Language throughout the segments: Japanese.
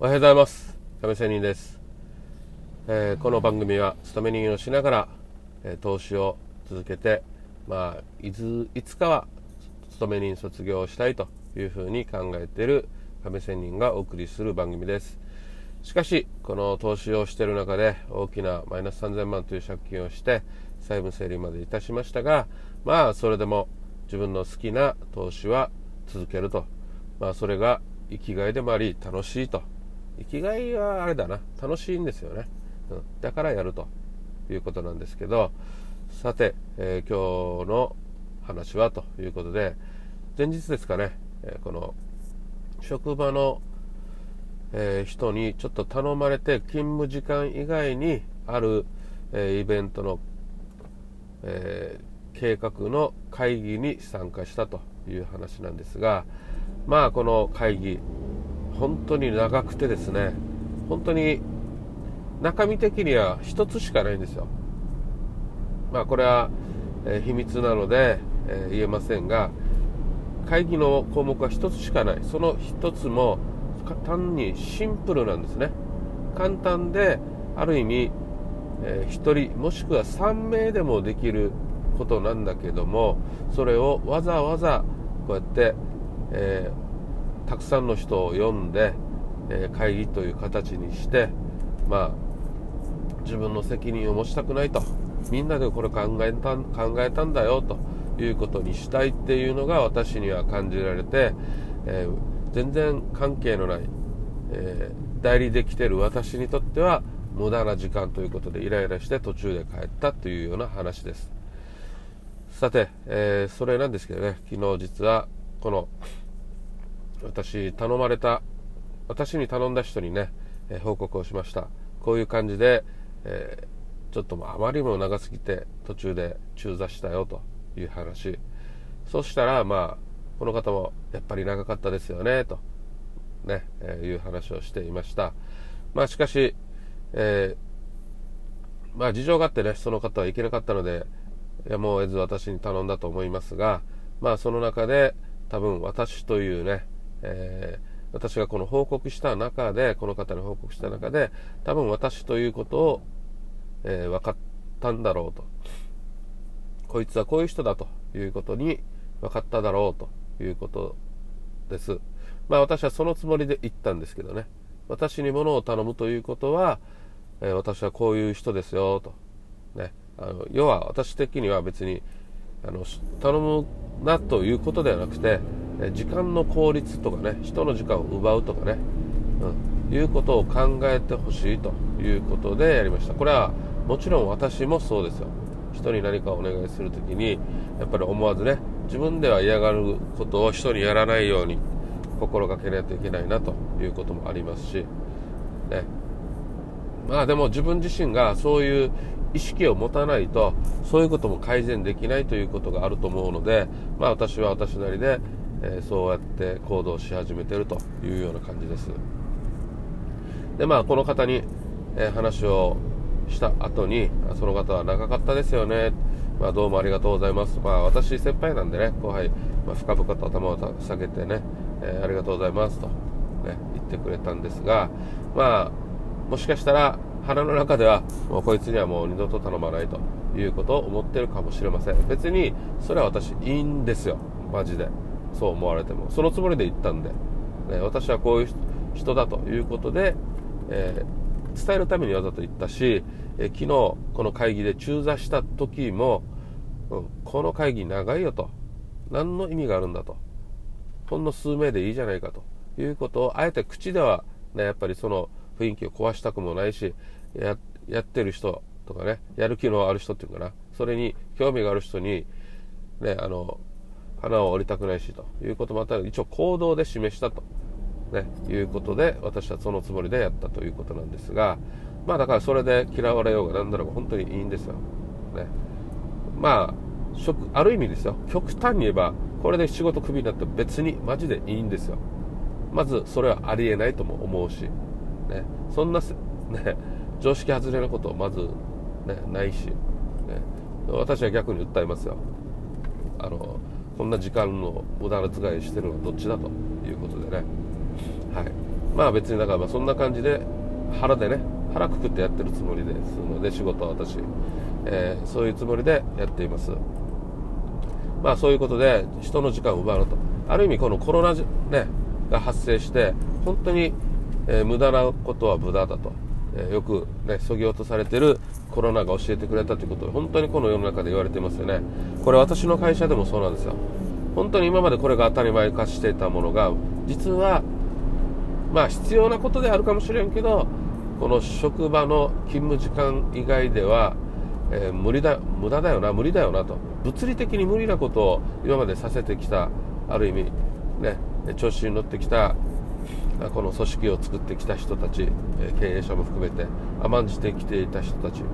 おはようございます。亀仙人です、えー、この番組は勤め人をしながら、えー、投資を続けてまあいついつかは勤め人卒業したいというふうに考えている亀仙人がお送りする番組です。しかしこの投資をしている中で大きなマイナス3000万という借金をして債務整理までいたしましたがまあそれでも自分の好きな投資は続けると。まあそれが生きがいでもあり楽しいと。生きがいはあれだな。楽しいんですよね、うん、だからやると。いうことなんですけど。さて、えー、今日の話はということで前日ですかね、え、この職場の、えー、人にちょっと頼まれて勤務時間以外にある、えイベントの、え計画の会議に参加したという話なんですがまあこの会議本当に長くてですね本当に中身的には1つしかないんですよ。まあこれは、え、秘密なので、え、言えませんが会議の項目は1つしかない。その1つも単にシンプルなんですね。簡単である意味、え、1人もしくは3名でもできることなんだけどもそれをわざわざこうやって、えーたくさんの人を呼んで、え会議という形にしてまあ自分の責任を持ちたくないと。みんなでこれ考えた考えたんだよということにしたいっていうのが私には感じられて、えー、全然関係のない、えー、代理できてる私にとっては無駄な時間ということでイライラして途中で帰ったというような話です。さて、えー、それなんですけどね昨日実はこの私頼まれた私に頼んだ人にね、え報告をしました。こういう感じで、えー、ちょっとあまりにも長すぎて途中で中座したよという話。そしたらまあこの方もやっぱり長かったですよねとね、えー、いう話をしていました。まあしかし、えー、まあ事情があってねその方は行けなかったのでやむを得ず私に頼んだと思いますがまあその中で多分私というねえー、私がこの報告した中でこの方に報告した中で多分私ということを、えー、分かったんだろうと。こいつはこういう人だということに分かっただろうということです。まあ私はそのつもりで言ったんですけどね。私に物を頼むということは、えー、私はこういう人ですよと。ね。あの要は私的には別にあの頼むなということではなくて時間の効率とかね人の時間を奪うとかね、うん、いうことを考えてほしいということでやりました。これはもちろん私もそうですよ。人に何かお願いする時にやっぱり思わずね自分では嫌がることを人にやらないように心がけないといけないなということもありますしね。まあでも自分自身がそういう意識を持たないとそういうことも改善できないということがあると思うのでまあ私は私なりでえー、そうやって行動し始めてるというような感じです。でまあこの方に、えー、話をした後にその方は長かったですよね、まあ、どうもありがとうございます。まあ私先輩なんでね後輩、まあ、深々と頭を下げてね、えー、ありがとうございますと、ね、言ってくれたんですがまあもしかしたら腹の中ではもうこいつにはもう二度と頼まないということを思ってるかもしれません。別にそれは私いいんですよ。マジで。そう思われてもそのつもりで言ったんで、ね、私はこういう人だということで、えー、伝えるためにわざと言ったし、えー、昨日この会議で中座した時も、うん、この会議長いよと。何の意味があるんだと。ほんの数名でいいじゃないかと。いうことをあえて口では、ね、やっぱりその雰囲気を壊したくもないしややってる人とかねやる気のある人っていうかな。それに興味がある人にねあの花を折りたくないしということまた一応行動で示したと、ね、いうことで私はそのつもりでやったということなんですがまあだからそれで嫌われようが何だろうが本当にいいんですよ、ね、まあある意味ですよ。極端に言えばこれで仕事クビになって別にマジでいいんですよ。まずそれはありえないとも思うし、ね、そんな、ね、常識外れなことまず、ね、ないし、ね、私は逆に訴えますよ。あのこんな時間の無駄な使いしてるのはどっちだということでね、はい。まあ別にだからまあそんな感じで腹でね腹くくってやってるつもりですので仕事は私、えー、そういうつもりでやっています。まあそういうことで人の時間を奪うと。ある意味このコロナ、ね、が発生して本当に、えー、無駄なことは無駄だと、えー、よくねそぎ落とされてるコロナが教えてくれたということを本当にこの世の中で言われてますよね。これ私の会社でもそうなんですよ。本当に今までこれが当たり前化していたものが実はまあ必要なことであるかもしれんけどこの職場の勤務時間以外では、えー、無理だ無駄だよな無理だよなと。物理的に無理なことを今までさせてきたある意味ね調子に乗ってきたこの組織を作ってきた人たち経営者も含めて甘んじてきていた人たち。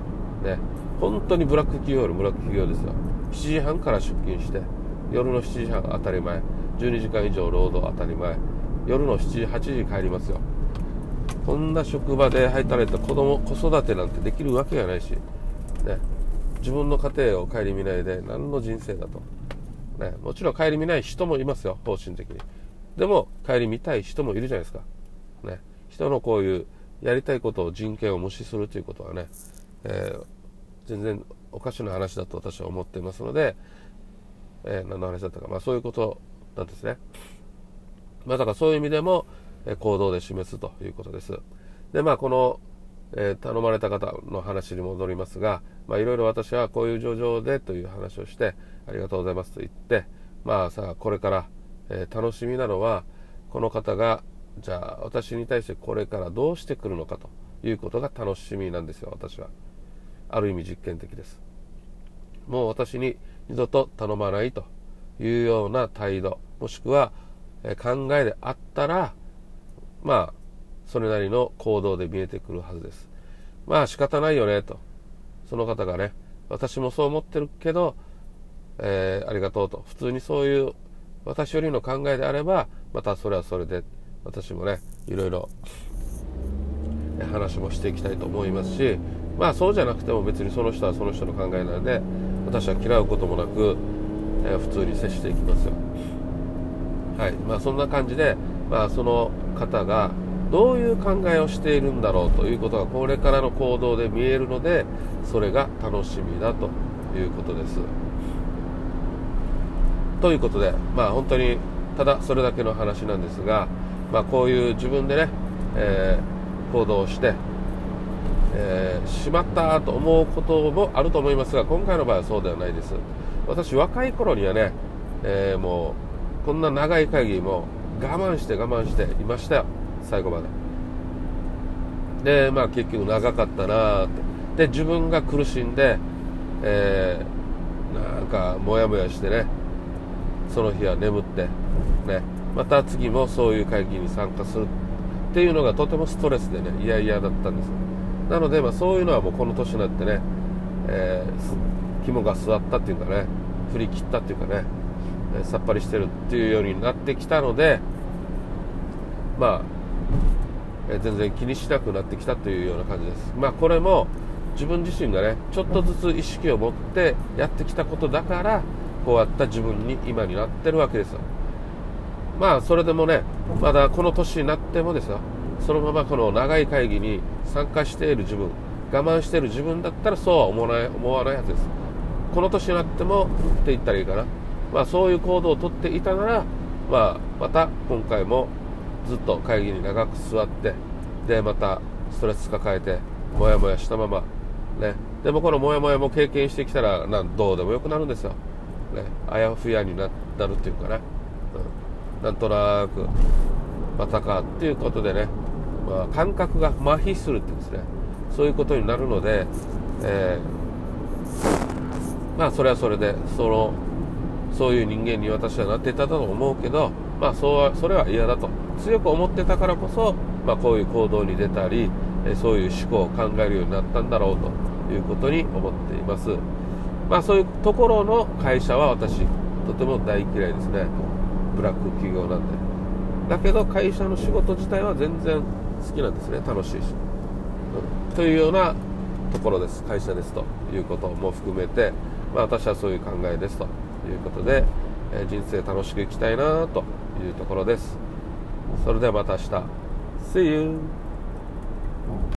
ね。本当にブラック企業よりブラック企業ですよ。7時半から出勤して夜の7時半当たり前。12時間以上労働当たり前。夜の7時8時帰りますよ。こんな職場で働いた子供子育てなんてできるわけがないし、ね、自分の家庭を顧みないで何の人生だと、ね、もちろん顧みない人もいますよ方針的に。でも顧みたい人もいるじゃないですか、ね、人のこういうやりたいことを人権を無視するということはね、えー、全然おかしな話だと私は思っていますので、えー、何の話だったか、まあ、そういうことなんですね。まあ、だからそういう意味でも、え行動で示すということです。で、まあ、この、えー、頼まれた方の話に戻りますが、まあ、いろいろ私はこういう状況でという話をして、ありがとうございますと言って、まあさあ、これから、えー、楽しみなのは、この方が、じゃあ私に対してこれからどうしてくるのかということが楽しみなんですよ、私は。ある意味実験的です。もう私に二度と頼まないというような態度、もしくは、考えであったら、まあ、それなりの行動で見えてくるはずです。まあ仕方ないよね、と。その方がね、私もそう思ってるけど、えー、ありがとうと。普通にそういう私よりの考えであれば、またそれはそれで、私もね、いろいろ話もしていきたいと思いますし、まあそうじゃなくても別にその人はその人の考えなので、私は嫌うこともなく、えー、普通に接していきますよ。はい。まあそんな感じで、まあその方がどういう考えをしているんだろうということがこれからの行動で見えるのでそれが楽しみだということです。ということでまあ本当にただそれだけの話なんですが、まあ、こういう自分でね、えー、行動して、えー、しまったと思うこともあると思いますが今回の場合はそうではないです。私若い頃にはね、えー、もうこんな長い会議も我慢して我慢していましたよ。最後まで。でまあ結局長かったなって。で自分が苦しんで、えー、なんかモヤモヤしてねその日は眠ってね。また次もそういう会議に参加するっていうのがとてもストレスでね嫌々だったんですなので、まあ、そういうのはもうこの年になってね、えー、肝が据わったっていうかね振り切ったっていうかねさっぱりしてるっていうようになってきたのでまあ、え全然気にしなくなってきたというような感じです。まあこれも自分自身がねちょっとずつ意識を持ってやってきたことだからこうやった自分に今になってるわけですよ。まあそれでもねまだこの年になってもですよ。そのままこの長い会議に参加している自分我慢している自分だったらそうは思わない思わないはずです。この年になってもって言ったらいいかな。まあ、そういう行動をとっていたなら、まあ、また今回もずっと会議に長く座ってでまたストレス抱えてモヤモヤしたまま、ね、でもこのモヤモヤも経験してきたらなんどうでもよくなるんですよ、ね、あやふやにななるっていうかね、うん、なんとなくまたかっていうことでね、まあ、感覚が麻痺するっていうんですね。そういうことになるので、えー、まあそれはそれでそのそういう人間に私はなっていたと思うけど、まあ、そうそれは嫌だと。強く思ってたからこそ、まあ、こういう行動に出たりそういう思考を考えるようになったんだろうと。いうことに思っています、まあ、そういうところの会社は私とても大嫌いですね。ブラック企業なんで。だけど会社の仕事自体は全然好きなんですね。楽しいし、うん、というようなところです。会社ですということも含めて、まあ、私はそういう考えですということで、え人生楽しく生きたいなというところです。それではまた明日。See you!